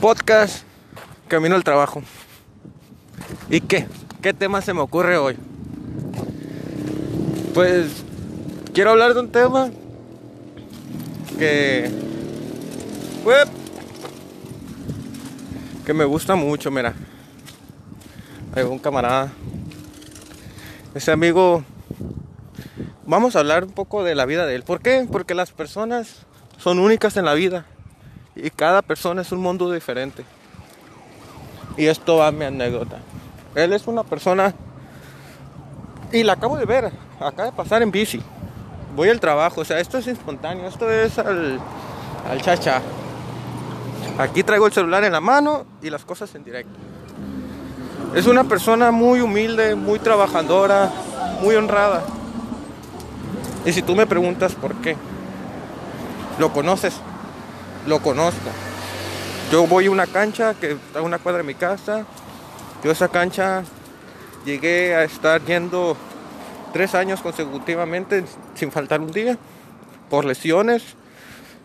Podcast Camino al Trabajo. ¿Y qué? ¿Qué tema se me ocurre hoy? Pues quiero hablar de un tema que pues, que me gusta mucho, mira. Hay un camarada. Ese amigo vamos a hablar un poco de la vida de él. ¿Por qué? Porque las personas son únicas en la vida y cada persona es un mundo diferente. Y esto va a mi anécdota. Él es una persona y la acabo de ver, acaba de pasar en bici. Voy al trabajo, o sea, esto es espontáneo, esto es al, al chacha. Aquí traigo el celular en la mano y las cosas en directo. Es una persona muy humilde, muy trabajadora, muy honrada. Y si tú me preguntas por qué, lo conoces, lo conozco. Yo voy a una cancha que está a una cuadra de mi casa. Yo esa cancha llegué a estar yendo tres años consecutivamente sin faltar un día por lesiones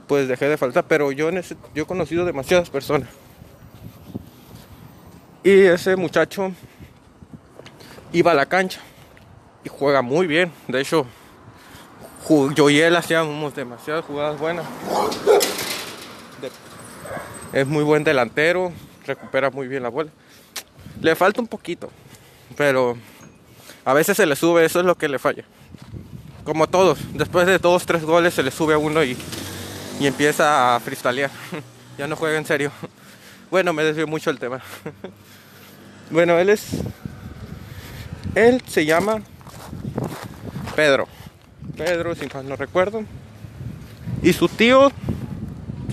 pues dejé de faltar pero yo yo he conocido demasiadas personas y ese muchacho iba a la cancha y juega muy bien de hecho yo y él hacíamos demasiadas jugadas buenas es muy buen delantero recupera muy bien la bola le falta un poquito pero a veces se le sube, eso es lo que le falla. Como todos, después de dos, tres goles se le sube a uno y, y empieza a freestylear. ya no juega en serio. Bueno, me desvió mucho el tema. bueno, él es. Él se llama Pedro. Pedro, si mal no recuerdo. Y su tío.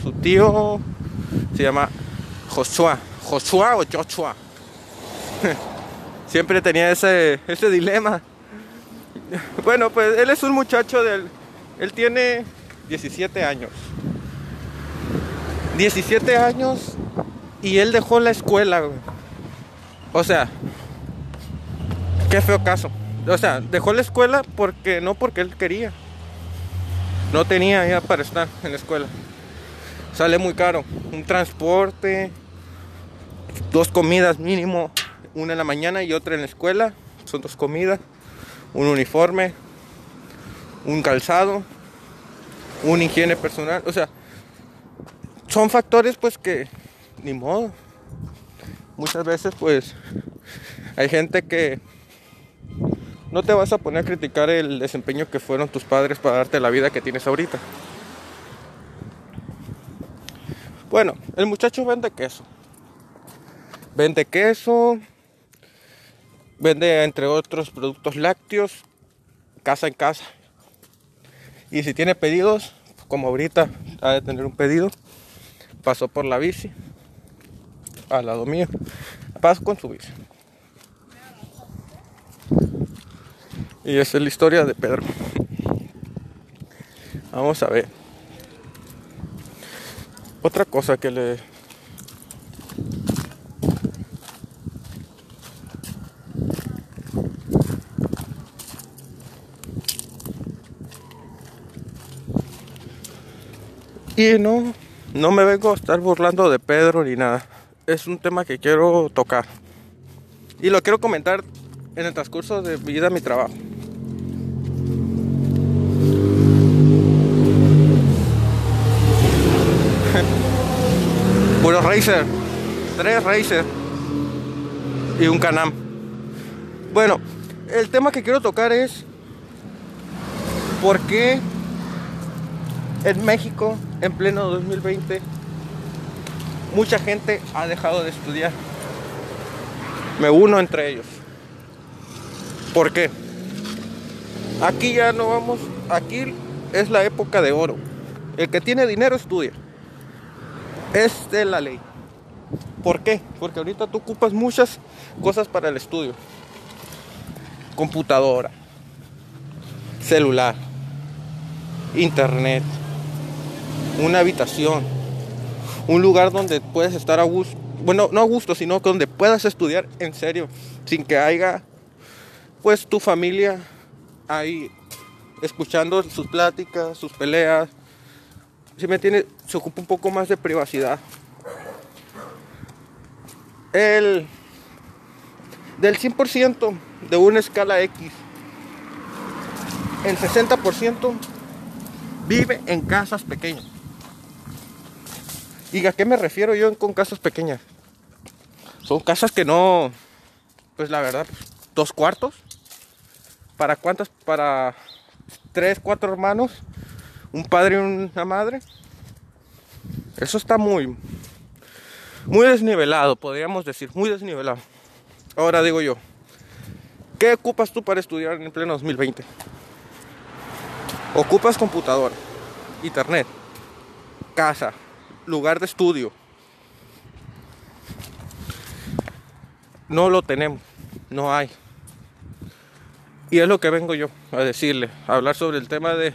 Su tío se llama Joshua. Joshua o Joshua. siempre tenía ese, ese dilema. Bueno, pues él es un muchacho del... Él tiene 17 años. 17 años y él dejó la escuela. O sea, qué feo caso. O sea, dejó la escuela porque no porque él quería. No tenía ya para estar en la escuela. Sale muy caro. Un transporte, dos comidas mínimo una en la mañana y otra en la escuela. Son dos comidas, un uniforme, un calzado, una higiene personal. O sea, son factores pues que ni modo. Muchas veces pues hay gente que no te vas a poner a criticar el desempeño que fueron tus padres para darte la vida que tienes ahorita. Bueno, el muchacho vende queso. Vende queso, Vende entre otros productos lácteos, casa en casa. Y si tiene pedidos, como ahorita ha de tener un pedido, pasó por la bici al lado mío. Paso con su bici. Y esa es la historia de Pedro. Vamos a ver. Otra cosa que le Y no, no me vengo a estar burlando de Pedro ni nada. Es un tema que quiero tocar. Y lo quiero comentar en el transcurso de mi vida, mi trabajo. Puro Racer. Tres Racer. Y un Canam. Bueno, el tema que quiero tocar es por qué en México, en pleno 2020, mucha gente ha dejado de estudiar. Me uno entre ellos. ¿Por qué? Aquí ya no vamos, aquí es la época de oro. El que tiene dinero estudia. Es de la ley. ¿Por qué? Porque ahorita tú ocupas muchas cosas para el estudio. Computadora, celular, internet, una habitación, un lugar donde puedes estar a gusto, bueno, no a gusto, sino donde puedas estudiar en serio, sin que haya, pues, tu familia ahí escuchando sus pláticas, sus peleas. Si me tiene, se ocupa un poco más de privacidad. el del 100% de una escala X, el 60% vive en casas pequeñas. ¿Y a qué me refiero yo con casas pequeñas? Son casas que no, pues la verdad, dos cuartos. ¿Para cuántas? Para tres, cuatro hermanos, un padre y una madre. Eso está muy, muy desnivelado, podríamos decir, muy desnivelado. Ahora digo yo, ¿qué ocupas tú para estudiar en el pleno 2020? Ocupas computadora, internet, casa, lugar de estudio. No lo tenemos, no hay. Y es lo que vengo yo a decirle, a hablar sobre el tema de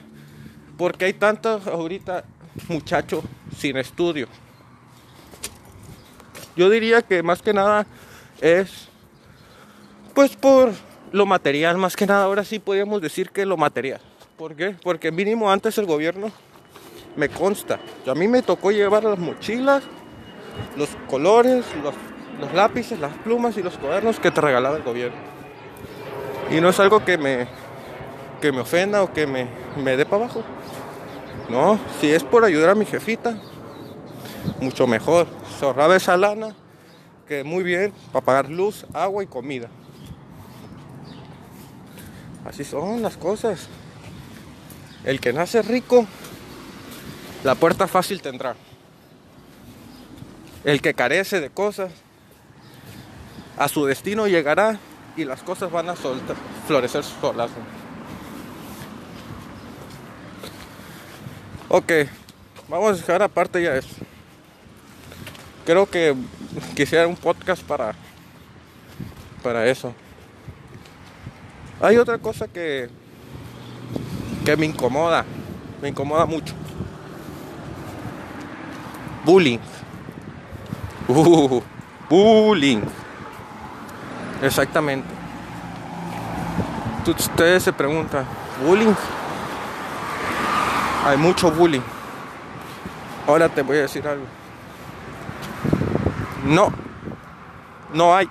por qué hay tantos ahorita muchachos sin estudio. Yo diría que más que nada es pues por lo material, más que nada ahora sí podríamos decir que lo material. ¿Por qué? Porque mínimo antes el gobierno me consta. a mí me tocó llevar las mochilas, los colores, los, lápices, las plumas y los cuadernos que te regalaba el gobierno. Y no es algo que me, que me ofenda o que me, me dé para abajo. No, si es por ayudar a mi jefita, mucho mejor. Se ahorraba esa lana, que muy bien, para pagar luz, agua y comida. Así son las cosas. El que nace rico, la puerta fácil tendrá. El que carece de cosas, a su destino llegará y las cosas van a florecer solas. Ok, vamos a dejar aparte ya eso. Creo que quisiera un podcast para, para eso. Hay otra cosa que, que me incomoda, me incomoda mucho. Bullying. Uh, bullying. Exactamente. Ustedes se preguntan, ¿bullying? Hay mucho bullying. Ahora te voy a decir algo. No, no hay.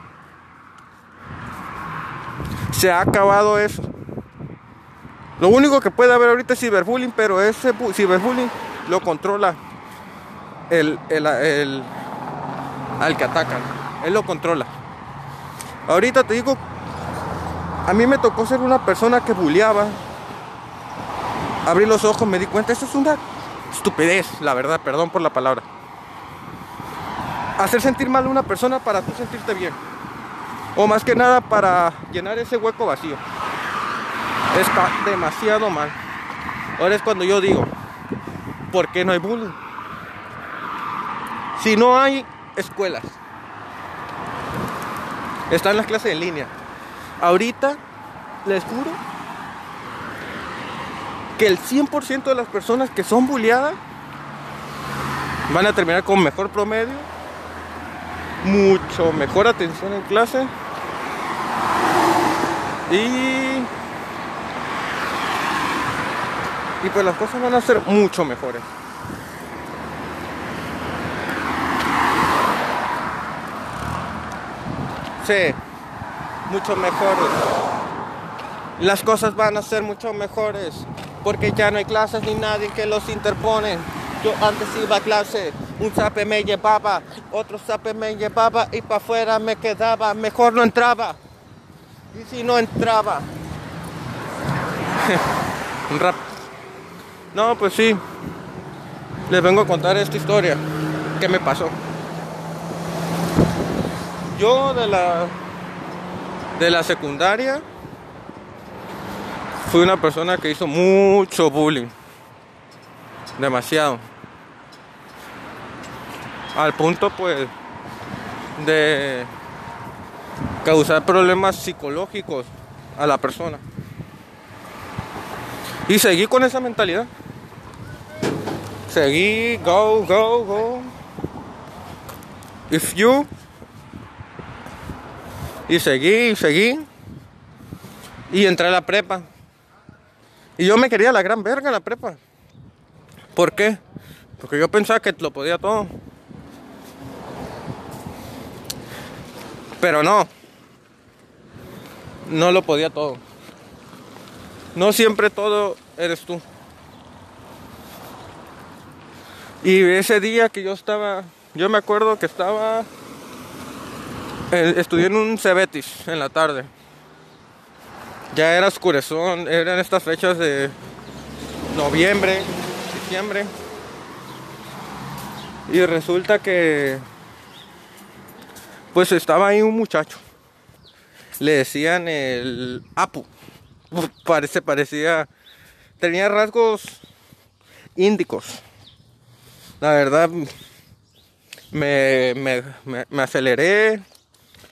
Se ha acabado eso. Lo único que puede haber ahorita es ciberbullying, pero ese ciberbullying lo controla el, el, el, al que atacan. Él lo controla. Ahorita te digo, a mí me tocó ser una persona que bulleaba. Abrí los ojos, me di cuenta, eso es una estupidez, la verdad, perdón por la palabra. Hacer sentir mal a una persona para tú sentirte bien. O más que nada para llenar ese hueco vacío. Está demasiado mal. Ahora es cuando yo digo, ¿por qué no hay bullying? Si no hay escuelas, están las clases en línea. Ahorita les juro que el 100% de las personas que son bulliadas van a terminar con mejor promedio, mucho mejor atención en clase y, y pues las cosas van a ser mucho mejores. Sí, mucho mejores. Las cosas van a ser mucho mejores porque ya no hay clases ni nadie que los interpone. Yo antes iba a clase, un sape me llevaba, otro sape me llevaba y para afuera me quedaba, mejor no entraba. Y si no entraba. Un rap. No, pues sí. Les vengo a contar esta historia. ¿Qué me pasó? Yo de la de la secundaria fui una persona que hizo mucho bullying. Demasiado. Al punto pues de causar problemas psicológicos a la persona. Y seguí con esa mentalidad. Seguí, go, go, go. If you. Y seguí, seguí. Y entré a la prepa. Y yo me quería la gran verga la prepa. ¿Por qué? Porque yo pensaba que lo podía todo. Pero no. No lo podía todo. No siempre todo eres tú. Y ese día que yo estaba, yo me acuerdo que estaba, eh, estudié en un Cebetis en la tarde. Ya era oscurezón, eran estas fechas de noviembre, diciembre. Y resulta que, pues estaba ahí un muchacho. Le decían el Apu. Parece, parecía, tenía rasgos índicos. La verdad, me, me, me, aceleré,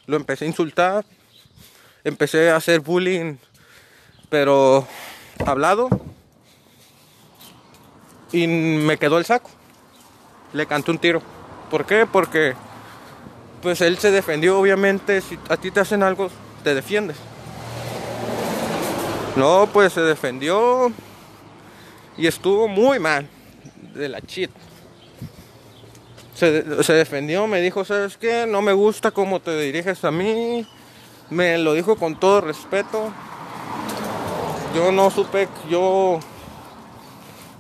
lo empecé a insultar, empecé a hacer bullying, pero hablado, y me quedó el saco. Le canté un tiro. ¿Por qué? Porque pues él se defendió, obviamente, si a ti te hacen algo, te defiendes. No, pues se defendió y estuvo muy mal de la chit. Se, defendió, me dijo, ¿sabes qué? No me gusta cómo te diriges a mí. Me lo dijo con todo respeto. Yo no supe, yo,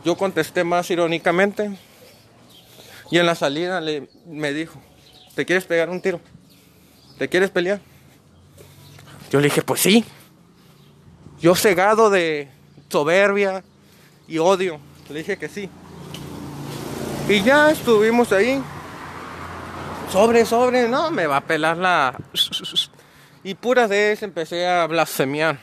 yo contesté más irónicamente. Y en la salida le, me dijo, ¿te quieres pegar un tiro? ¿Te quieres pelear? Yo le dije, pues sí. Yo cegado de soberbia y odio. Le dije que sí. Y ya estuvimos ahí. Sobre, sobre, no, me va a pelar la... Y pura vez empecé a blasfemiar.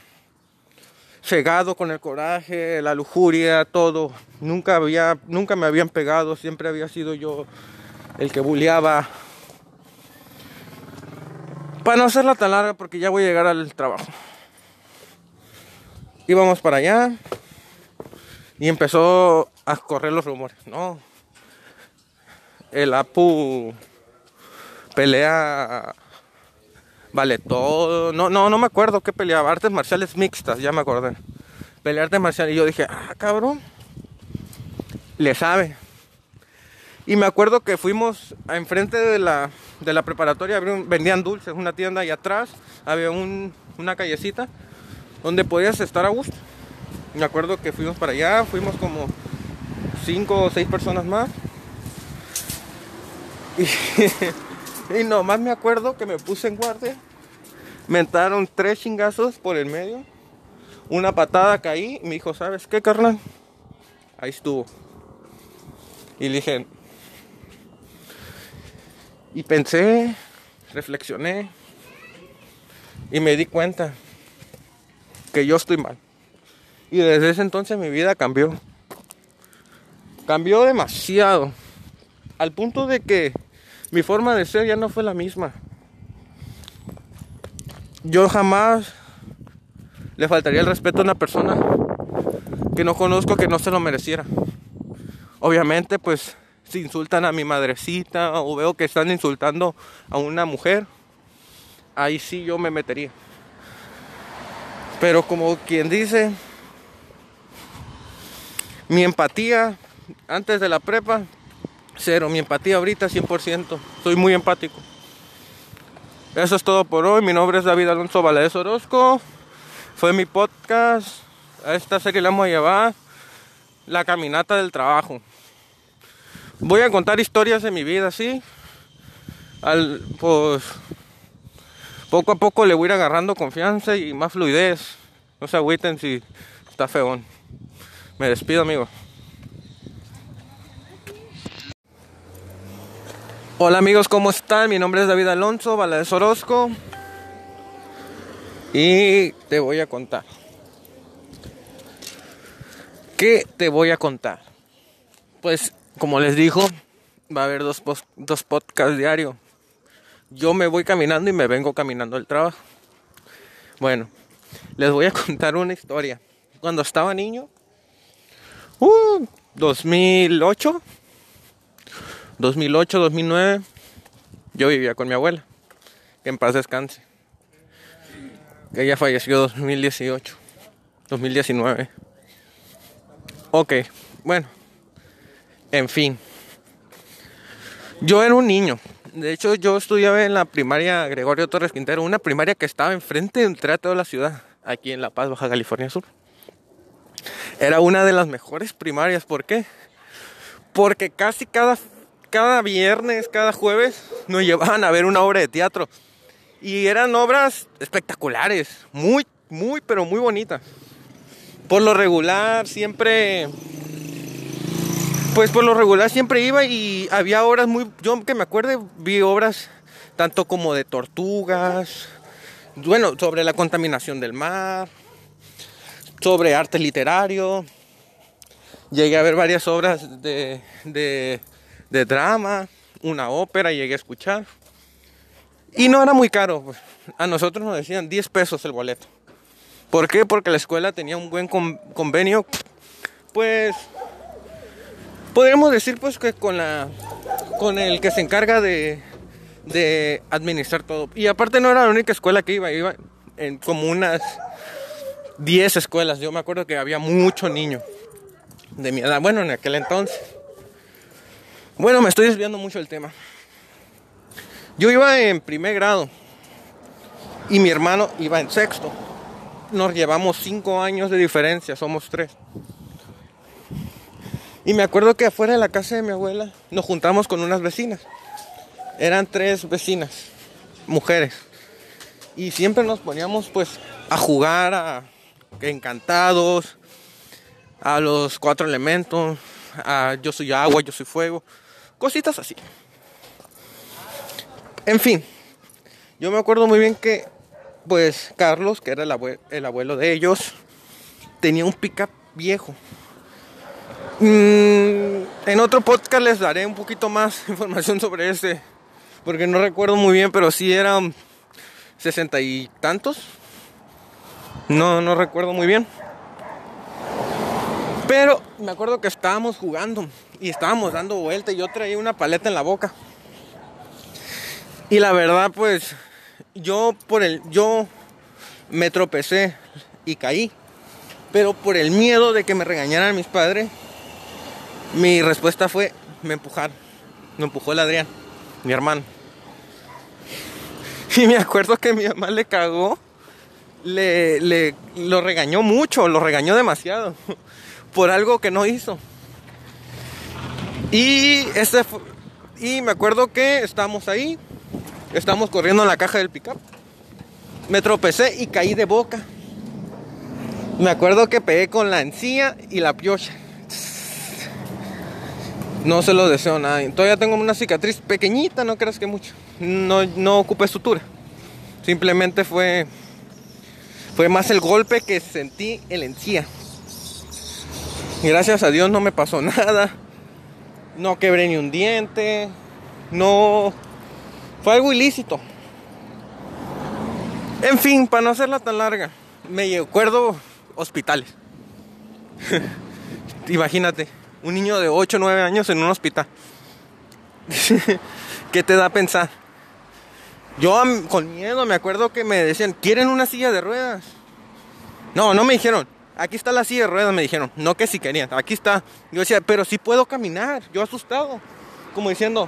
Cegado con el coraje, la lujuria, todo. Nunca había, nunca me habían pegado, siempre había sido yo el que bulleaba. Para no hacerla tan larga porque ya voy a llegar al trabajo. Íbamos para allá y empezó a correr los rumores. No, el Apu pelea vale todo. No, no, no me acuerdo qué peleaba. Artes marciales mixtas, ya me acordé. Pelea artes marciales. Y yo dije, ah, cabrón. Le sabe. Y me acuerdo que fuimos enfrente de la, de la preparatoria, vendían dulces, una tienda y atrás había una callecita donde podías estar a gusto. Me acuerdo que fuimos para allá, fuimos como cinco o seis personas más. Y, nomás me acuerdo que me puse en guardia. Me entraron tres chingazos por el medio. Una patada caí. Y me dijo, ¿sabes qué, carnal? Ahí estuvo. Y dije. Y pensé, reflexioné. Y me di cuenta que yo estoy mal. Y desde ese entonces mi vida cambió. Cambió demasiado. Al punto de que mi forma de ser ya no fue la misma. Yo jamás le faltaría el respeto a una persona que no conozco que no se lo mereciera. Obviamente, pues si insultan a mi madrecita o veo que están insultando a una mujer, ahí sí yo me metería. Pero como quien dice, mi empatía antes de la prepa Cero, mi empatía ahorita 100%. Soy muy empático. Eso es todo por hoy. Mi nombre es David Alonso Valadez Orozco. Fue mi podcast. A esta serie le vamos a llevar la caminata del trabajo. Voy a contar historias de mi vida, ¿sí? Al, pues poco a poco le voy a ir agarrando confianza y más fluidez. No se agüiten si está feón. Me despido, amigos. Hola amigos, ¿cómo están? Mi nombre es David Alonso, Valadez Orozco. Y te voy a contar. ¿Qué te voy a contar? Pues, como les dijo, va a haber dos, dos podcasts diarios. Yo me voy caminando y me vengo caminando al trabajo. Bueno, les voy a contar una historia. Cuando estaba niño, uh, 2008, 2008, 2009, yo vivía con mi abuela, que en paz descanse. Ella falleció 2018, 2019. Ok, bueno, en fin. Yo era un niño, De hecho, yo estudiaba en la primaria Gregorio Torres Quintero, una primaria que estaba enfrente del Teatro de la ciudad, aquí en La Paz, Baja California Sur. Era una de las mejores primarias, ¿por qué? Porque casi cada, cada viernes, cada jueves, nos llevaban a ver una obra de teatro. Y eran obras espectaculares, muy, muy, pero muy bonitas. Por lo regular, siempre pues por lo regular siempre iba y había obras muy, yo que me acuerdo, vi obras tanto como de tortugas, bueno, sobre la contaminación del mar, sobre arte literario, llegué a ver varias obras de, de, de drama, una ópera, llegué a escuchar. Y no era muy caro, pues. a nosotros nos decían 10 pesos el boleto. ¿Por qué? Porque la escuela tenía un buen convenio, pues podríamos decir pues que con la con el que se encarga de, de administrar todo. Y aparte no era la única escuela que iba, iba en como unas 10 escuelas. Yo me acuerdo que había mucho niño de mi edad, bueno, en aquel entonces. Bueno, me estoy desviando mucho del tema. Yo iba en primer grado y mi hermano iba en sexto. Nos llevamos 5 años de diferencia, somos tres. Y me acuerdo que afuera de la casa de mi abuela nos juntamos con unas vecinas. Eran tres vecinas, mujeres. Y siempre nos poníamos pues a jugar a encantados, a los cuatro elementos, a yo soy agua, yo soy fuego, cositas así. En fin, yo me acuerdo muy bien que pues Carlos, que era el abuelo, el abuelo de ellos, tenía un pickup viejo Mm, en otro podcast les daré un poquito más información sobre este, porque no recuerdo muy bien, pero sí eran sesenta y tantos. No, no recuerdo muy bien. Pero me acuerdo que estábamos jugando y estábamos dando vuelta y yo traía una paleta en la boca. Y la verdad, pues, yo por el, yo me tropecé y caí. Pero por el miedo de que me regañaran mis padres, mi respuesta fue, me empujaron. Me empujó el Adrián, mi hermano. Y me acuerdo que mi mamá le cagó, le, le lo regañó mucho, lo regañó demasiado por algo que no hizo. Y ese y me acuerdo que estábamos ahí, estábamos corriendo en la caja del pickup. Me tropecé y caí de boca. Me acuerdo que pegué con la encía y la piocha. No se lo deseo a nadie. Todavía tengo una cicatriz pequeñita, no creas que mucho. No, no ocupé sutura. Simplemente fue, fue más el golpe que sentí en la encía. Gracias a Dios no me pasó nada. No quebré ni un diente. No. Fue algo ilícito. En fin, para no hacerla tan larga, me acuerdo hospitales. Imagínate un niño de 8 o 9 años en un hospital. ¿Qué te da a pensar? Yo con miedo me acuerdo que me decían, ¿quieren una silla de ruedas? No, no me dijeron, aquí está la silla de ruedas, me dijeron, no que si querían, aquí está. Yo decía, pero si puedo caminar, yo asustado, como diciendo,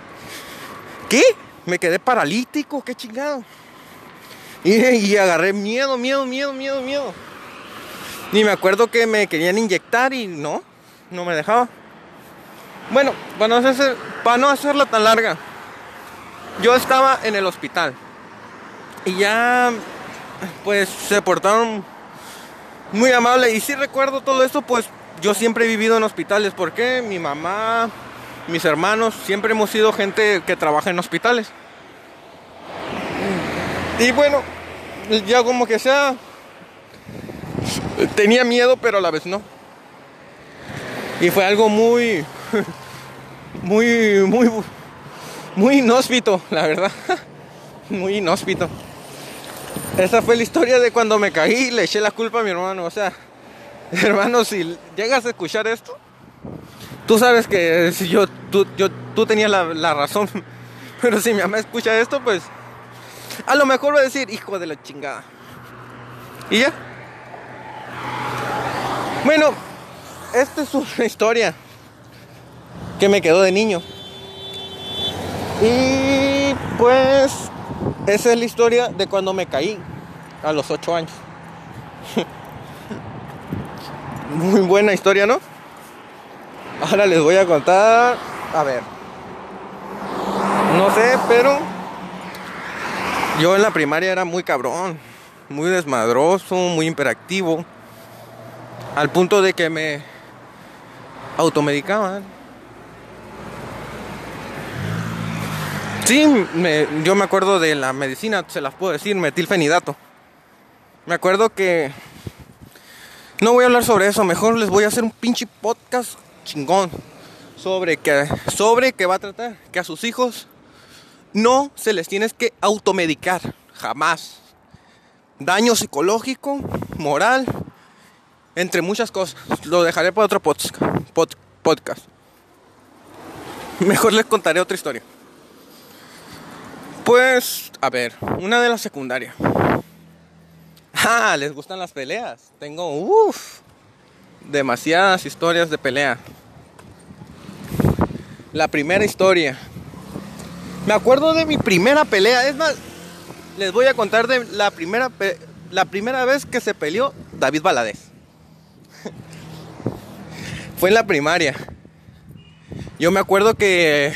¿qué? Me quedé paralítico, qué chingado. Y, y agarré miedo, miedo, miedo, miedo, miedo. Y me acuerdo que me querían inyectar y no, no me dejaba. Bueno, para no, hacer, para no hacerla tan larga, yo estaba en el hospital y ya pues se portaron muy amables y si recuerdo todo esto pues yo siempre he vivido en hospitales porque mi mamá, mis hermanos, siempre hemos sido gente que trabaja en hospitales. Y bueno, ya como que sea, tenía miedo pero a la vez no. Y fue algo muy, muy, muy, muy inhóspito, la verdad. Muy inhóspito. Esa fue la historia de cuando me caí y le eché la culpa a mi hermano. O sea, hermano, si llegas a escuchar esto, tú sabes que si yo, tú, yo, tú tenías la, la razón. Pero si mi mamá escucha esto, pues a lo mejor va a decir, hijo de la chingada. Y ya. Bueno, esta es una historia que me quedó de niño. Y Pues esa es la historia de cuando me caí a los 8 años. Muy buena historia, ¿no? Ahora les voy a contar, a ver, no sé, pero yo en la primaria era muy cabrón, muy desmadroso, muy imperactivo, al punto de que me automedicaban. Sí, yo me acuerdo de la medicina, se las puedo decir, metilfenidato. Me acuerdo que... No voy a hablar sobre eso, mejor les voy a hacer un pinche podcast chingón sobre que, sobre que va a tratar que a sus hijos no se les tienes que automedicar, jamás. Daño psicológico, moral, entre muchas cosas. Lo dejaré para otro podcast. Mejor les contaré otra historia. Pues, a ver, una de la secundaria. Ah, les gustan las peleas. Tengo, uff, demasiadas historias de pelea. La primera historia. Me acuerdo de mi primera pelea. Es más, les voy a contar de la primera, la primera vez que se peleó David Valadez. Fue en la primaria. Yo me acuerdo que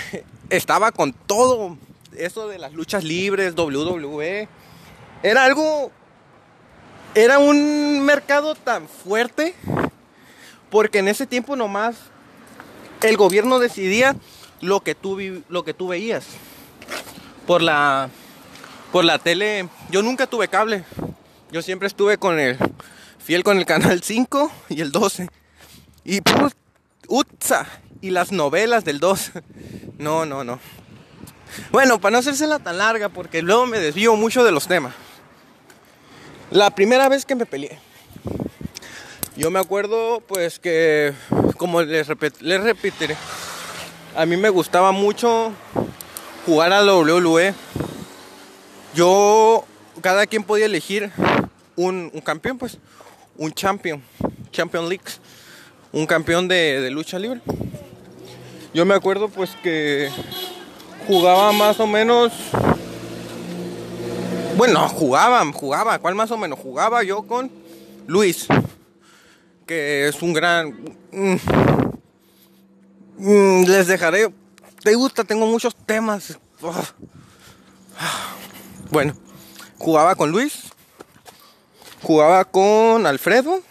estaba con todo eso de las luchas libres, WWE, era algo, era un mercado tan fuerte, porque en ese tiempo nomás el gobierno decidía lo que tú, lo que tú veías. Por la, por la tele, yo nunca tuve cable, yo siempre estuve con el, fiel con el canal 5 y el 12. Y put, y las novelas del 2. No, no, no. Bueno, para no hacérsela tan larga, porque luego me desvío mucho de los temas. La primera vez que me peleé, yo me acuerdo, pues que, como les, les repetiré, a mí me gustaba mucho jugar a la WWE. Yo, cada quien podía elegir un, campeón, pues, un champion, Champion League, un campeón de, de lucha libre. Yo me acuerdo, pues, que jugaba más o menos. Bueno, jugaba, jugaba. ¿Cuál más o menos? Jugaba yo con Luis, que es un gran. Mm, mm, les dejaré. Te gusta, tengo muchos temas. Bueno, jugaba con Luis, jugaba con Alfredo.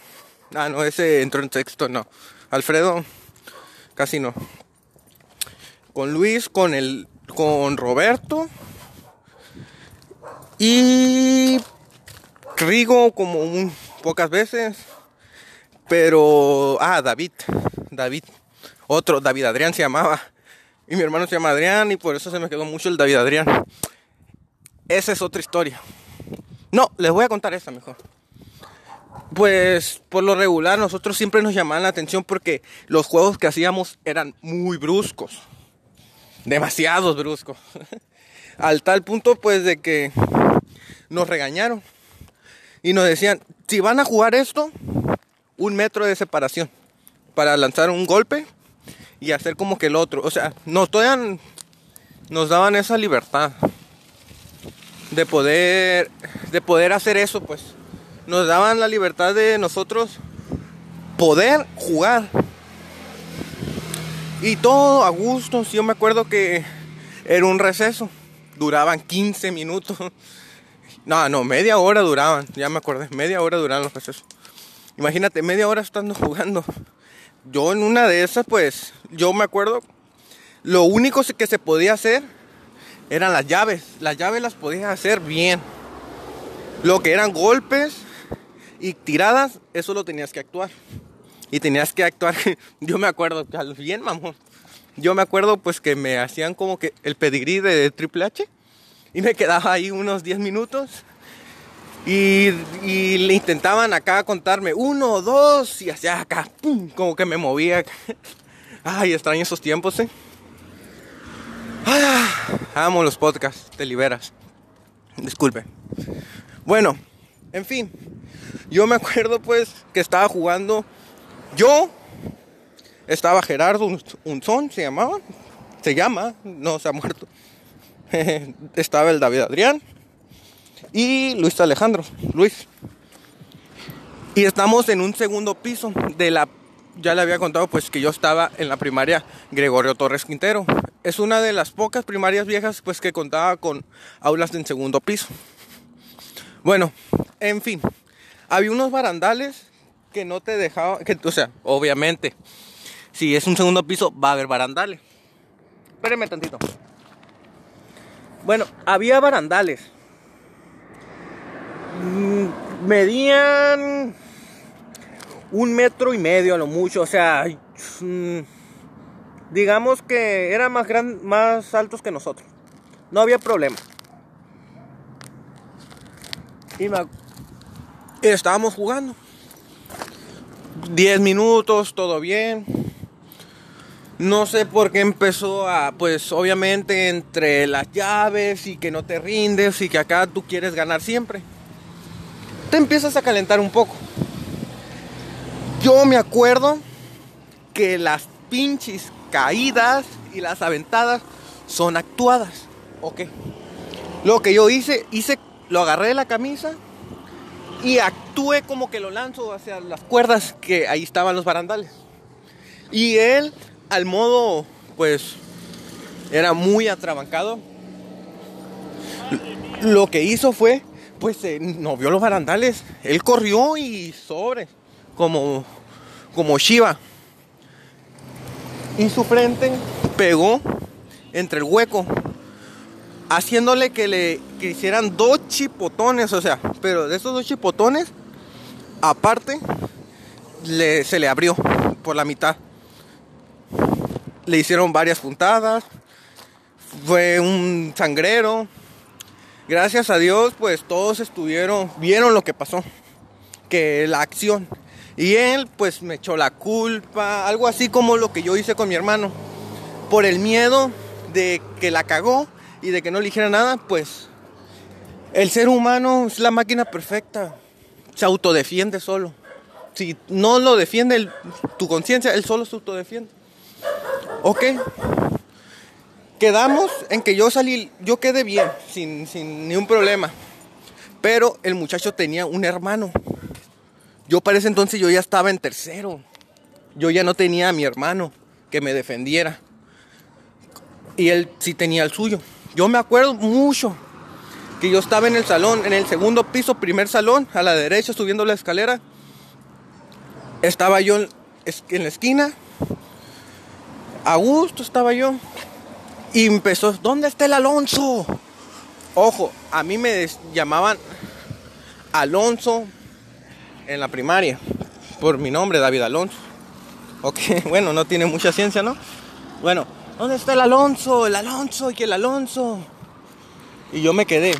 Ah, no, ese entró en sexto, no. Alfredo, casi no. Con Luis, con el con Roberto y Rigo como un, pocas veces, pero ah David, David, otro David Adrián se llamaba y mi hermano se llama Adrián y por eso se me quedó mucho el David Adrián. Esa es otra historia. No, les voy a contar esa mejor. Pues por lo regular nosotros siempre nos llamaban la atención porque los juegos que hacíamos eran muy bruscos demasiados bruscos. Al tal punto pues de que nos regañaron y nos decían, si van a jugar esto, un metro de separación para lanzar un golpe y hacer como que el otro. O sea, nos, nos daban esa libertad de poder, de poder hacer eso, pues. Nos daban la libertad de nosotros poder jugar y todo a gusto. Yo me acuerdo que era un receso. Duraban 15 minutos. No, no, media hora duraban. Ya me acordé. Media hora duraban los recesos. Imagínate, media hora estando jugando. Yo en una de esas, pues, yo me acuerdo. Lo único que se podía hacer eran las llaves. Las llaves las podías hacer bien. Lo que eran golpes y tiradas, eso lo tenías que actuar y tenías que actuar. Yo me acuerdo, bien mamón. Yo me acuerdo pues que me hacían como que el pedigrí de Triple H y me quedaba ahí unos 10 minutos y, le intentaban acá contarme uno, dos y hacía acá, pum, como que me movía. Ay, extraño esos tiempos, ¿eh? Ah, amo los podcasts, te liberas. Disculpe. Bueno, en fin, yo me acuerdo pues que estaba jugando yo estaba Gerardo Unzón, se llamaba, se llama, no se ha muerto. estaba el David Adrián y Luis Alejandro, Luis. Y estamos en un segundo piso de la, ya le había contado pues que yo estaba en la primaria Gregorio Torres Quintero. Es una de las pocas primarias viejas pues que contaba con aulas en segundo piso. Bueno, en fin, había unos barandales que no te dejaban, que, o sea, obviamente, si es un segundo piso va a haber barandales. Espérenme tantito. Bueno, había barandales. Mm, medían un metro y medio a lo mucho. O sea, mm, digamos que eran más, gran, más altos que nosotros. No había problema. Y estábamos jugando. 10 minutos, todo bien. No sé por qué empezó a, pues obviamente entre las llaves y que no te rindes y que acá tú quieres ganar siempre. Te empiezas a calentar un poco. Yo me acuerdo que las pinches caídas y las aventadas son actuadas. Ok. Lo que yo hice, hice, lo agarré de la camisa y actué como que lo lanzo hacia las cuerdas que ahí estaban los barandales. Y él al modo, pues, era muy atrabancado. Lo que hizo fue, pues, eh, no vio los barandales. Él corrió y sobre, como, como Shiva. Y su frente pegó entre el hueco, haciéndole que le hicieran dos chipotones, o sea, pero de esos dos chipotones, aparte, le, se le abrió por la mitad le hicieron varias puntadas, fue un sangrero. Gracias a Dios, pues todos estuvieron, vieron lo que pasó, que la acción. Y él, pues me echó la culpa, algo así como lo que yo hice con mi hermano. Por el miedo de que la cagó y de que no le dijera nada, pues el ser humano es la máquina perfecta. Se autodefiende solo. Si no lo defiende tu conciencia, él solo se autodefiende. Ok. Quedamos en que yo salí, yo quedé bien, sin, sin un problema. Pero el muchacho tenía un hermano. Yo para ese entonces yo ya estaba en tercero. Yo ya no tenía a mi hermano que me defendiera. Y él sí tenía el suyo. Yo me acuerdo mucho que yo estaba en el salón, en el segundo piso, primer salón, a la derecha, subiendo la escalera. Estaba yo en la esquina a gusto estaba yo. Y empezó, ¿dónde está el Alonso? Ojo, a mí me llamaban Alonso en la primaria, por mi nombre, David Alonso. Ok, bueno, no tiene mucha ciencia, ¿no? Bueno, ¿dónde está el Alonso? El Alonso y que el Alonso. Y yo me quedé.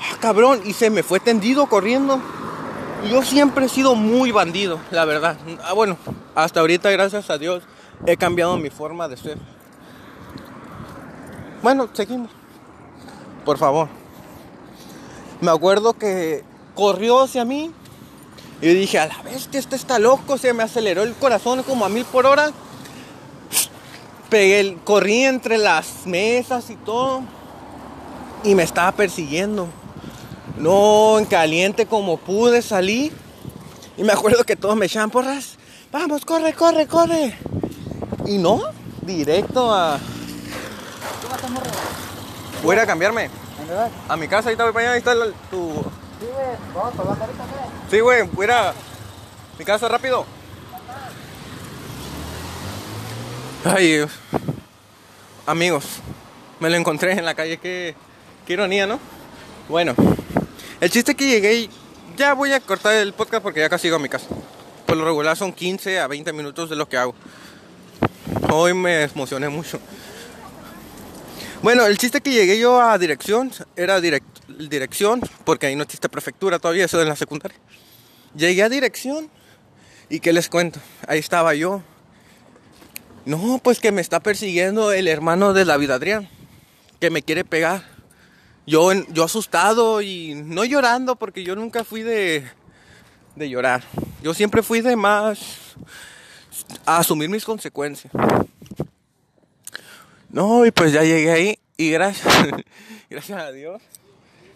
Ah, cabrón, y se me fue tendido corriendo. Yo siempre he sido muy bandido, la verdad. Ah, bueno, hasta ahorita, gracias a Dios, he cambiado mi forma de ser. Bueno, seguimos. Por favor. Me acuerdo que corrió hacia mí y dije, a la que este está loco, se me aceleró el corazón como a mil por hora. Pegué, corrí entre las mesas y todo y me estaba persiguiendo. No, en caliente como pude salí. Y me acuerdo que todos me echaban porras. Vamos, corre, corre, corre. Y no, directo a. Voy a ir a cambiarme. A mi casa, para allá, ahí está tu. Sí, güey, vamos a ahorita, Sí, güey, voy a ir a mi casa rápido. Ay, amigos, me lo encontré en la calle, qué, ironía, ¿no? Bueno, el chiste que llegué y ya voy a cortar el podcast porque ya casi llego a mi casa. Por lo regular son 15 a 20 minutos de lo que hago. Hoy me emocioné mucho. Bueno, el chiste que llegué yo a dirección era dirección, porque ahí no existe prefectura todavía, eso de la secundaria. Llegué a dirección y ¿qué les cuento? Ahí estaba yo. No, pues que me está persiguiendo el hermano de David Adrián, que me quiere pegar. Yo, yo asustado y no llorando, porque yo nunca fui de, de llorar. Yo siempre fui de más a asumir mis consecuencias. No, y pues ya llegué ahí Y gracias, gracias a Dios.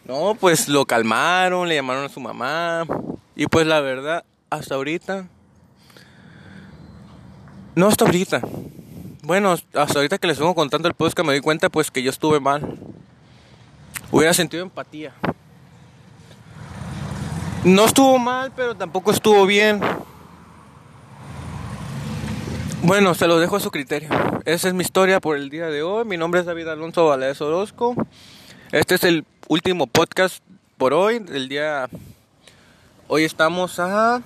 No, pues lo calmaron, le llamaron a su mamá. Y pues la verdad, hasta ahorita. No hasta ahorita. Bueno, hasta ahorita que les vengo contando el podcast me doy cuenta pues que yo estuve mal. Hubiera sentido empatía. No estuvo mal, pero tampoco estuvo bien. Bueno, se lo dejo a su criterio. Esa es mi historia por el día de hoy. Mi nombre es David Alonso Valadez Orozco. Este es el último podcast por hoy. El día. Hoy estamos a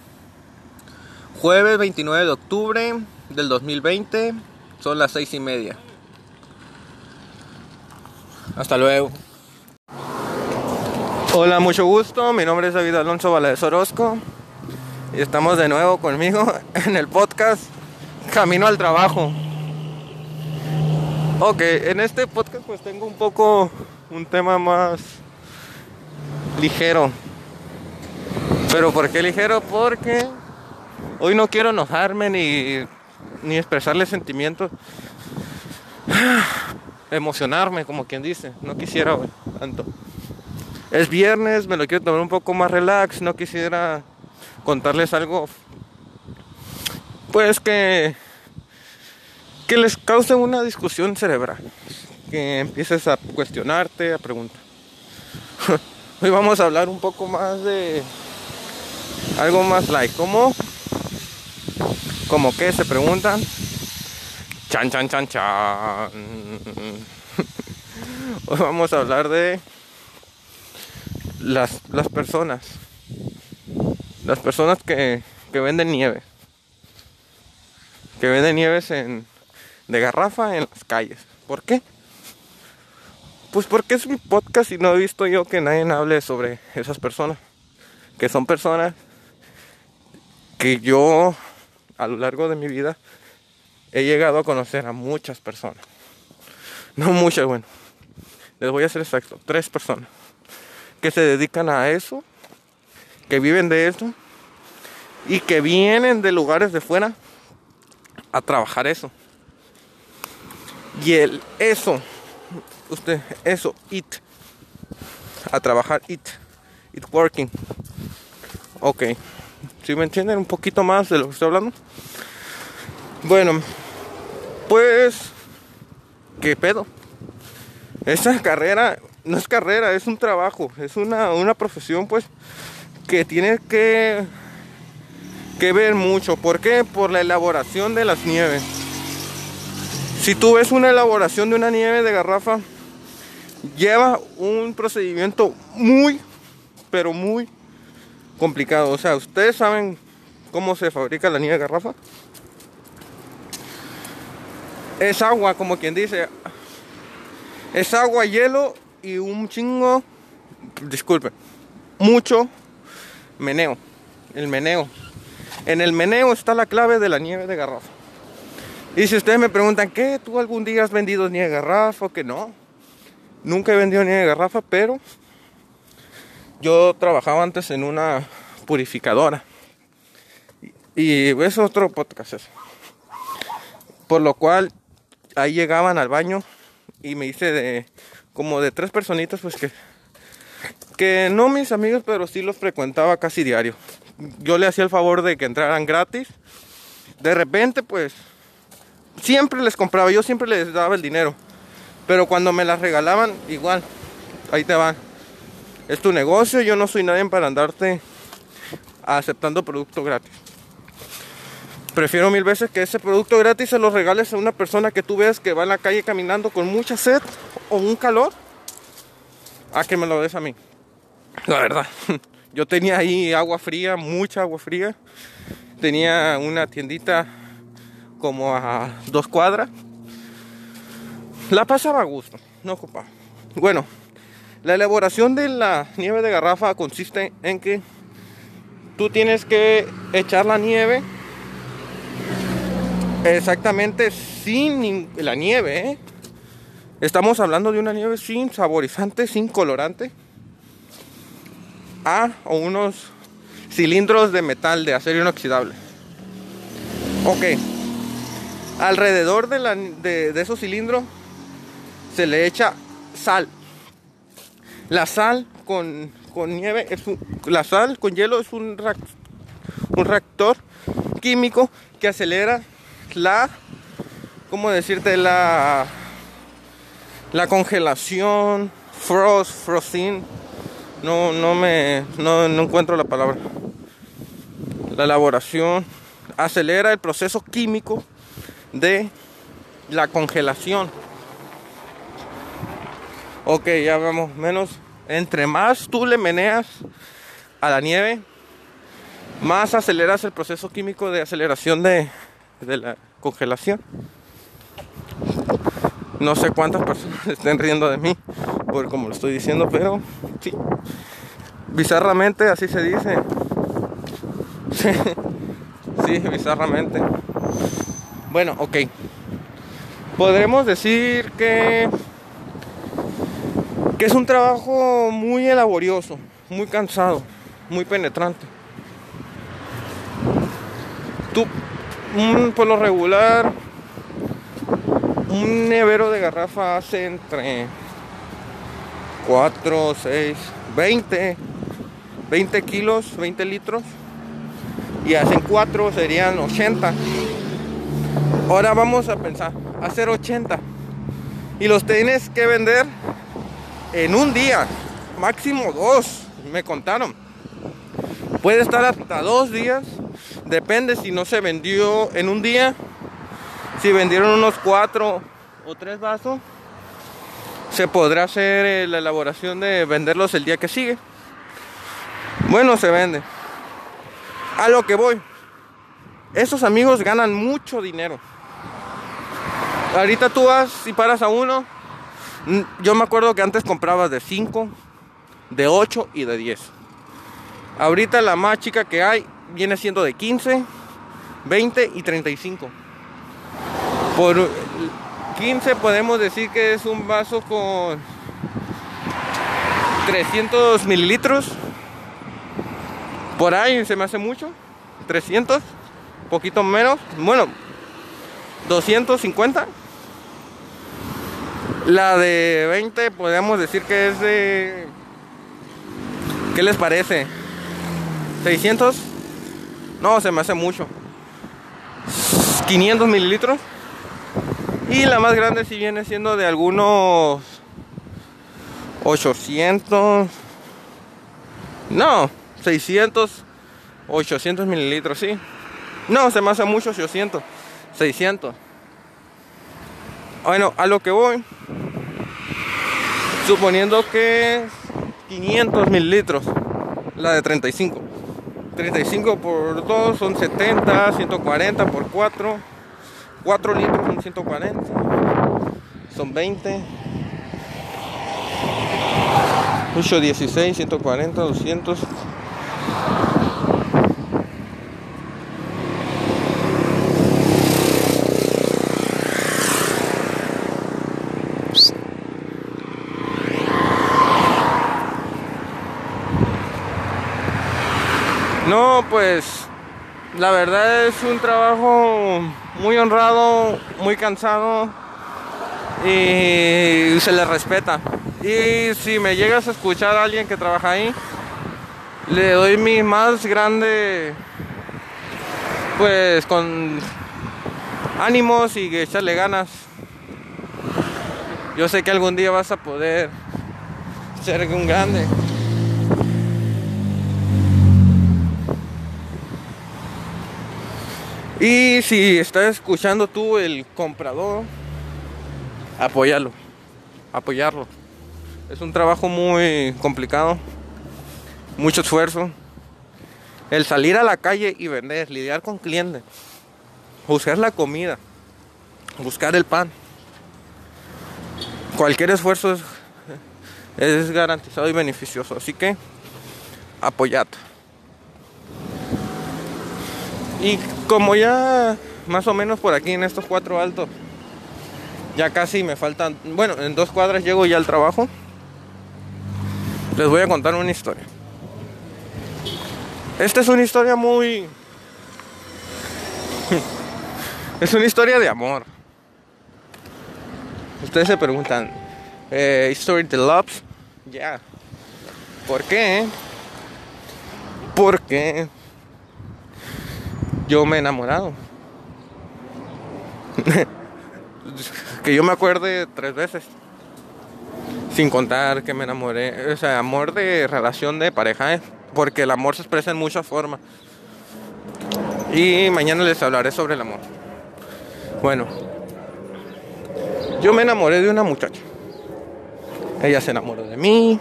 jueves 29 de octubre del 2020. Son las seis y media. Hasta luego. Hola, mucho gusto. Mi nombre es David Alonso Valadez Orozco. Y estamos de nuevo conmigo en el podcast Camino al Trabajo. Ok, en este podcast pues tengo un poco un tema más ligero. Pero ¿por qué ligero? Porque hoy no quiero enojarme ni, ni expresarle sentimientos. Emocionarme, como quien dice. No quisiera tanto. Es viernes, me lo quiero tomar un poco más relax. No quisiera contarles algo pues que que les cause una discusión cerebral, que empieces a cuestionarte, a preguntar. Hoy vamos a hablar un poco más de algo más like, ¿cómo? ¿Cómo qué? Se preguntan. Chan, chan, chan, chan. Hoy vamos a hablar de las, las personas. Las personas que, que venden nieve que vende nieves en, de garrafa en las calles. ¿Por qué? Pues porque es mi podcast y no he visto yo que nadie hable sobre esas personas. Que son personas que yo a lo largo de mi vida he llegado a conocer a muchas personas. No muchas, bueno. Les voy a hacer exacto. Tres personas que se dedican a eso, que viven de eso y que vienen de lugares de fuera a trabajar eso. Y el eso, usted, eso, it, a trabajar it, it working. Ok, si me entienden un poquito más de lo que estoy hablando? Bueno, pues, ¿qué pedo? Esa carrera no es carrera, es un trabajo, es una, una profesión pues que tiene que que ver mucho. ¿Por qué? Por la elaboración de las nieves. Si tú ves una elaboración de una nieve de garrafa, lleva un procedimiento muy, pero muy complicado. O sea, ¿ustedes saben cómo se fabrica la nieve de garrafa? Es agua, como quien dice. Es agua, hielo y un chingo, disculpe, mucho meneo. El meneo. En el meneo está la clave de la nieve de garrafa. Y si ustedes me preguntan, ¿qué? ¿Tú algún día has vendido nieve de garrafa que no? Nunca he vendido nieve de garrafa, pero yo trabajaba antes en una purificadora. Y es otro podcast. Por lo cual ahí llegaban al baño y me hice de como de tres personitas pues que que no mis amigos, pero sí los frecuentaba casi diario yo le hacía el favor de que entraran gratis. De repente, pues, siempre les compraba, yo siempre les daba el dinero. Pero cuando me las regalaban, igual, ahí te van. Es tu negocio, yo no soy nadie para andarte aceptando producto gratis. Prefiero mil veces que ese producto gratis se lo regales a una persona que tú veas que va en la calle caminando con mucha sed o un calor, a que me lo des a mí. La verdad. Yo tenía ahí agua fría, mucha agua fría. Tenía una tiendita como a dos cuadras. La pasaba a gusto, no ocupaba. Bueno, la elaboración de la nieve de garrafa consiste en que tú tienes que echar la nieve exactamente sin la nieve. ¿eh? Estamos hablando de una nieve sin saborizante, sin colorante o unos cilindros de metal de acero inoxidable. Ok. Alrededor de, la, de, esos cilindros se le echa sal. La sal con, con nieve, es un- la sal con hielo es un, un reactor químico que acelera la, ¿cómo decirte? La, la congelación, frost, frosting. No, no me, no, no encuentro la palabra. La elaboración acelera el proceso químico de la congelación. Ok, ya vamos, menos. Entre más tú le meneas a la nieve, más aceleras el proceso químico de aceleración de, de la congelación. No sé cuántas personas estén riendo de mí por como lo estoy diciendo, pero sí. Bizarramente así se dice. Sí, sí, bizarramente. Bueno, ok. Podremos decir que que es un trabajo muy laborioso, muy cansado, muy penetrante. Tú, un, por lo regular, un nevero de garrafa hace entre 4, 6, 20, 20 kilos, 20 litros. Y hacen 4, serían 80. Ahora vamos a pensar, hacer 80. Y los tienes que vender en un día, máximo dos, me contaron. Puede estar hasta dos días, depende si no se vendió en un día, si vendieron unos cuatro o tres vasos, se podrá hacer eh, la elaboración de venderlos el día que sigue. Bueno, se vende. A lo que voy, esos amigos ganan mucho dinero. Ahorita tú vas y paras a uno, Yo me acuerdo que antes comprabas de 5, de 8 y de 10. Ahorita la más chica que hay viene siendo de 15, 20 y 35. Por 15 podemos decir que es un vaso con 300 mililitros. Por ahí se me hace mucho. 300, poquito menos. Bueno, 250. La de 20 podemos decir que es de... ¿Qué les parece? ¿600? No, se me hace mucho. 500 mililitros. Y la más grande si viene siendo de algunos 800. No, 600, 800 mililitros, sí. No, se me hace mucho 800, 600. Bueno, a lo que voy. Suponiendo que 500 mililitros, la de 35. 35 por 2 son 70, 140 por 4. 4 litros son 140. Son 20. 8, 16, 140, 200. No, pues la verdad es un trabajo muy honrado, muy cansado y se le respeta. Y si me llegas a escuchar a alguien que trabaja ahí, le doy mi más grande, pues con ánimos y echarle ganas. Yo sé que algún día vas a poder ser un grande. Y si estás escuchando tú el comprador, apóyalo, apoyarlo. Es un trabajo muy complicado, mucho esfuerzo. El salir a la calle y vender, lidiar con clientes, buscar la comida, buscar el pan. Cualquier esfuerzo es, es garantizado y beneficioso. Así que apoyad. Y como ya más o menos por aquí en estos cuatro altos, ya casi me faltan, bueno, en dos cuadras llego ya al trabajo. Les voy a contar una historia. Esta es una historia muy... es una historia de amor. Ustedes se preguntan, eh, History the Loves. Ya. ¿Por qué? Porque yo me he enamorado. que yo me acuerde tres veces. Sin contar que me enamoré. O sea, amor de relación de pareja, ¿eh? porque el amor se expresa en muchas formas. Y mañana les hablaré sobre el amor. Bueno, yo me enamoré de una muchacha. Ella se enamoró de mí.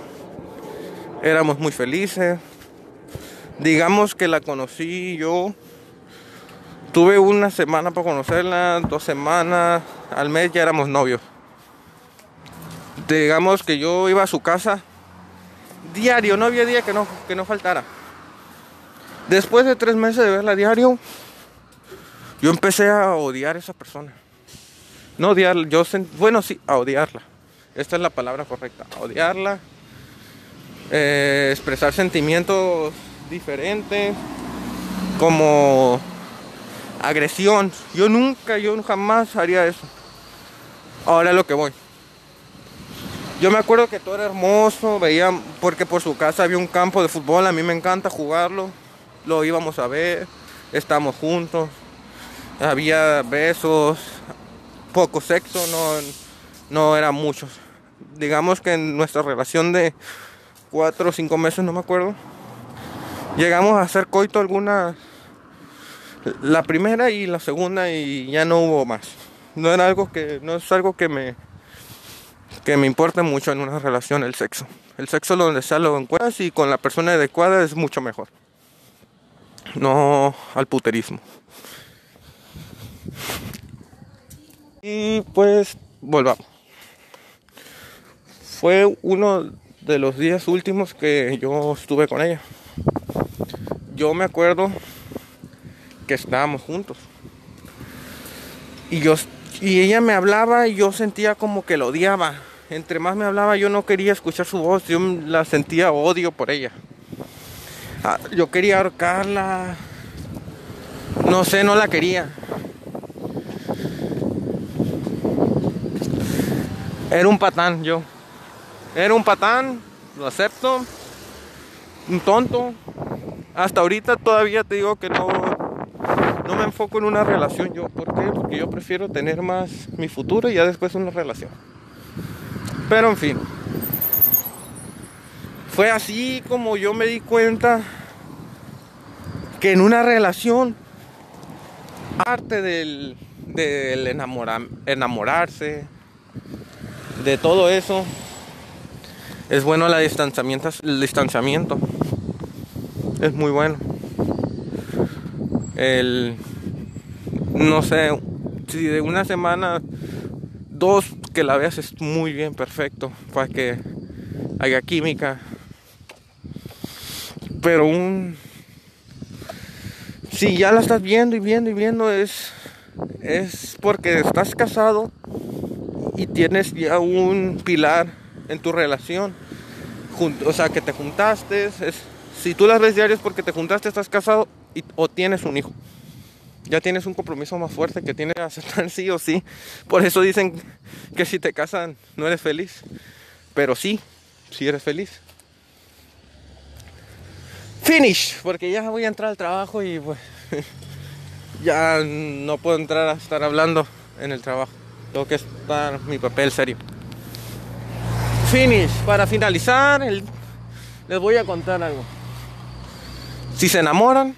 Éramos muy felices. Digamos que la conocí yo. Tuve una semana para conocerla, dos semanas, al mes ya éramos novios. Digamos que yo iba a su casa diario, no había día que no, que no faltara. Después de tres meses de verla diario, yo empecé a odiar a esa persona. No odiarla, yo bueno sí, a odiarla. Esta es la palabra correcta, a odiarla. Eh, expresar sentimientos diferentes, como agresión. Yo nunca, yo jamás haría eso. Ahora lo que voy. Yo me acuerdo que todo era hermoso, veía, porque por su casa había un campo de fútbol, a mí me encanta jugarlo, lo íbamos a ver, estábamos juntos, había besos, poco sexo, no, no era muchos. Digamos que en nuestra relación de cuatro o cinco meses, no me acuerdo, llegamos a hacer coito alguna, la primera y la segunda y ya no hubo más. No era algo que, no es algo que me que me importa mucho en una relación el sexo. El sexo donde sea lo encuentras y con la persona adecuada es mucho mejor. No al puterismo. Y pues volvamos. Fue uno de los días últimos que yo estuve con ella. Yo me acuerdo que estábamos juntos. Y yo y ella me hablaba y yo sentía como que lo odiaba. Entre más me hablaba yo no quería escuchar su voz, yo la sentía odio por ella. Ah, yo quería ahorcarla. No sé, no la quería. Era un patán yo. Era un patán, lo acepto. Un tonto. Hasta ahorita todavía te digo que no no me enfoco en una relación yo. ¿Por qué? Porque yo prefiero tener más mi futuro y ya después una relación. Pero en fin. Fue así como yo me di cuenta que en una relación, parte del, del enamorarse, de todo eso, es bueno la distanciamiento, el distanciamiento. Es muy bueno el, no sé, si de una semana, dos que la veas es muy bien, perfecto, para que haya química. Pero un, si ya la estás viendo y viendo y viendo, es, es porque estás casado y tienes ya un pilar en tu relación. O sea, que te juntaste, es, si tú las ves diarios porque te juntaste, estás casado, o tienes un hijo. Ya tienes un compromiso más fuerte que tiene que aceptar sí o sí. Por eso dicen que si te casan no eres feliz. Pero sí, sí eres feliz. Finish, porque ya voy a entrar al trabajo y pues ya no puedo entrar a estar hablando en el trabajo. Tengo que estar mi papel serio. Finish, para finalizar, les voy a contar algo. Si se enamoran,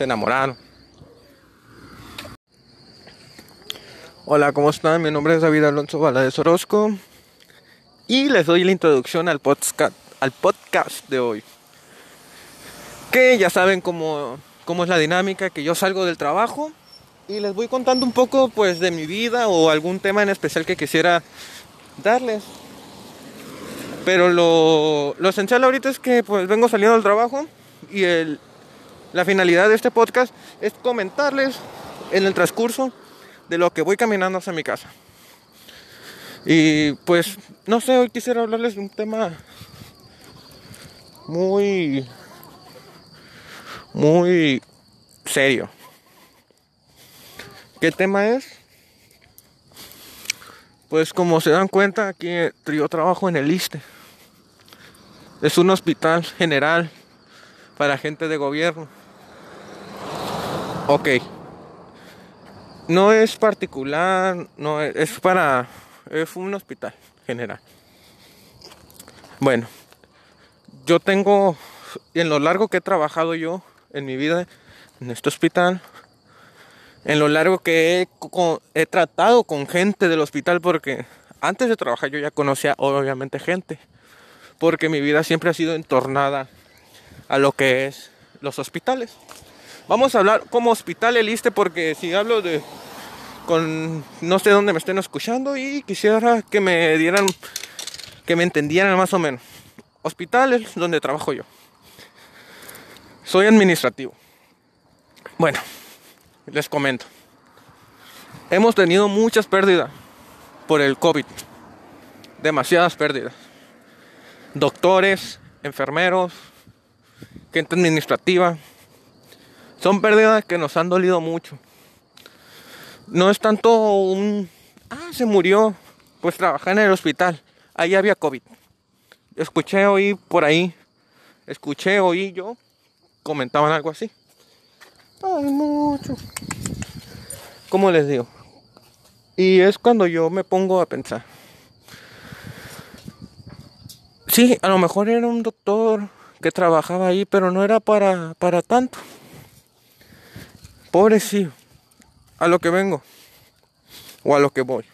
se enamoraron. Hola, ¿cómo están? Mi nombre es David Alonso Valadez Orozco y les doy la introducción al podcast, al podcast de hoy. Que ya saben cómo, cómo es la dinámica, que yo salgo del trabajo y les voy contando un poco pues de mi vida o algún tema en especial que quisiera darles. Pero lo, lo esencial ahorita es que pues vengo saliendo del trabajo y el, la finalidad de este podcast es comentarles en el transcurso de lo que voy caminando hacia mi casa. Y pues, no sé, hoy quisiera hablarles de un tema muy, muy serio. ¿Qué tema es? Pues como se dan cuenta, aquí yo trabajo en el ISTE. Es un hospital general para gente de gobierno. Ok. No es particular, no es, es para es un hospital general. Bueno, yo tengo en lo largo que he trabajado yo en mi vida en este hospital, en lo largo que he, tratado con gente del hospital, porque antes de trabajar yo ya conocía obviamente gente, porque mi vida siempre ha sido entornada a lo que es los hospitales. Vamos a hablar como hospital eliste porque si hablo de con no sé dónde me estén escuchando y quisiera que me dieran que me entendieran más o menos. Hospitales donde trabajo yo. Soy administrativo. Bueno, les comento. Hemos tenido muchas pérdidas por el COVID. Demasiadas pérdidas. Doctores, enfermeros, gente administrativa. Son pérdidas que nos han dolido mucho. No es tanto un... Ah, se murió. Pues trabajar en el hospital. Ahí había COVID. Escuché, oí por ahí. Escuché, oí yo. Comentaban algo así. Ay, mucho. ¿Cómo les digo? Y es cuando yo me pongo a pensar. Sí, a lo mejor era un doctor que trabajaba ahí, pero no era para, para tanto. Pobrecillo. A lo que vengo. O a lo que voy.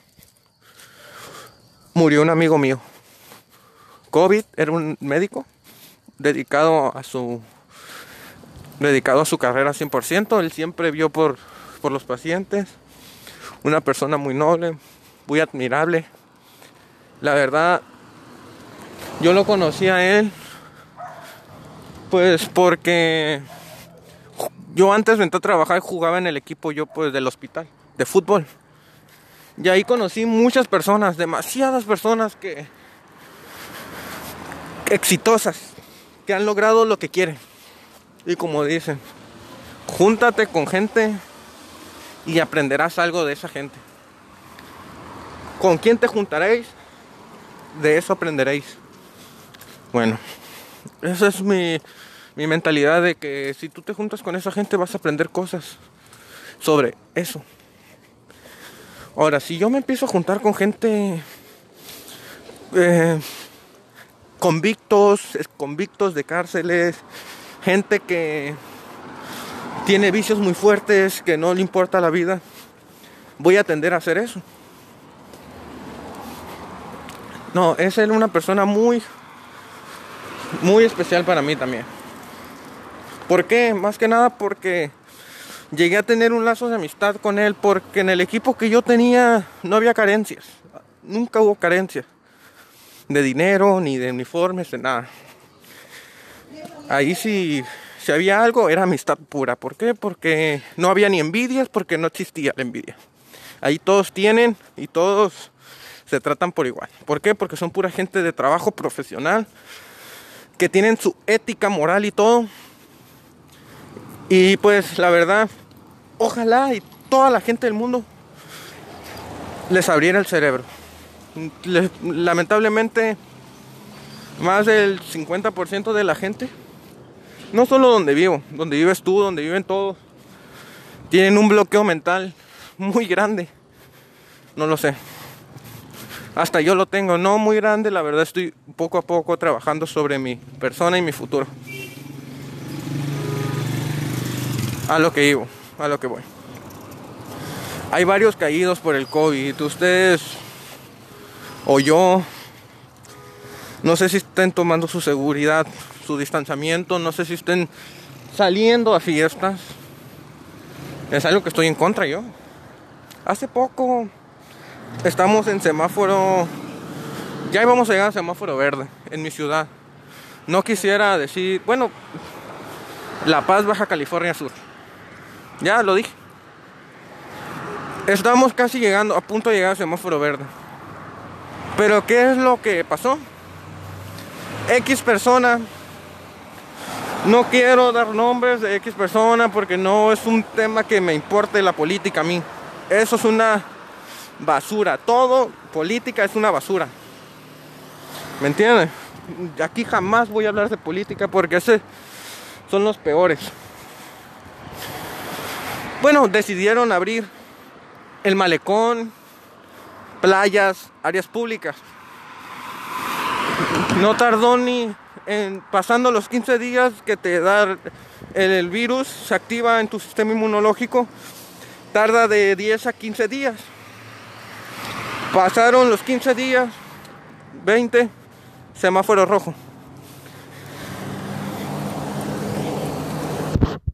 Murió un amigo mío. COVID era un médico dedicado a su dedicado a su carrera 100%. Él siempre vio por, por los pacientes. Una persona muy noble, muy admirable. La verdad, yo lo conocí a él, pues porque yo antes de entrar a trabajar jugaba en el equipo yo pues del hospital, de fútbol. Y ahí conocí muchas personas, demasiadas personas que exitosas, que han logrado lo que quieren. Y como dicen, júntate con gente y aprenderás algo de esa gente. ¿Con quién te juntaréis? De eso aprenderéis. Bueno, esa es mi, mi mentalidad de que si tú te juntas con esa gente vas a aprender cosas sobre eso. Ahora, si yo me empiezo a juntar con gente eh, convictos, convictos de cárceles, gente que tiene vicios muy fuertes, que no le importa la vida, voy a tender a hacer eso. No, es él una persona muy, muy especial para mí también. ¿Por qué? Más que nada porque llegué a tener un lazo de amistad con él, porque en el equipo que yo tenía no había carencias, nunca hubo carencias de dinero, ni de uniformes, de nada ahí sí, si había algo, era amistad pura. ¿Por qué? Porque no había ni envidias, porque no existía la envidia. Ahí todos tienen y todos se tratan por igual. ¿Por qué? Porque son pura gente de trabajo profesional, que tienen su ética moral y todo. Y pues la verdad, ojalá y toda la gente del mundo les abriera el cerebro. Lamentablemente, más del 50% de la gente no solo donde vivo, donde vives tú, donde viven todos, tienen un bloqueo mental muy grande. No lo sé. Hasta yo lo tengo, no muy grande, la verdad estoy poco a poco trabajando sobre mi persona y mi futuro. A lo que vivo, a lo que voy. Hay varios caídos por el COVID. Ustedes o yo, no sé si estén tomando su seguridad su distanciamiento, no sé si estén saliendo a fiestas. Es algo que estoy en contra yo. Hace poco estamos en semáforo, ya íbamos a llegar a semáforo verde en mi ciudad. No quisiera decir, bueno, La Paz, Baja California Sur. Ya lo dije. Estamos casi llegando, a punto de llegar a semáforo verde. Pero ¿qué es lo que pasó? X persona no quiero dar nombres de X persona porque no es un tema que me importe la política a mí. Eso es una basura. Todo política es una basura. ¿Me entiendes? Aquí jamás voy a hablar de política porque ese son los peores. Bueno, decidieron abrir el malecón, playas, áreas públicas. No tardó ni en pasando los 15 días que te da el, virus, se activa en tu sistema inmunológico, tarda de 10 a 15 días. Pasaron los 15 días, 20, semáforo rojo.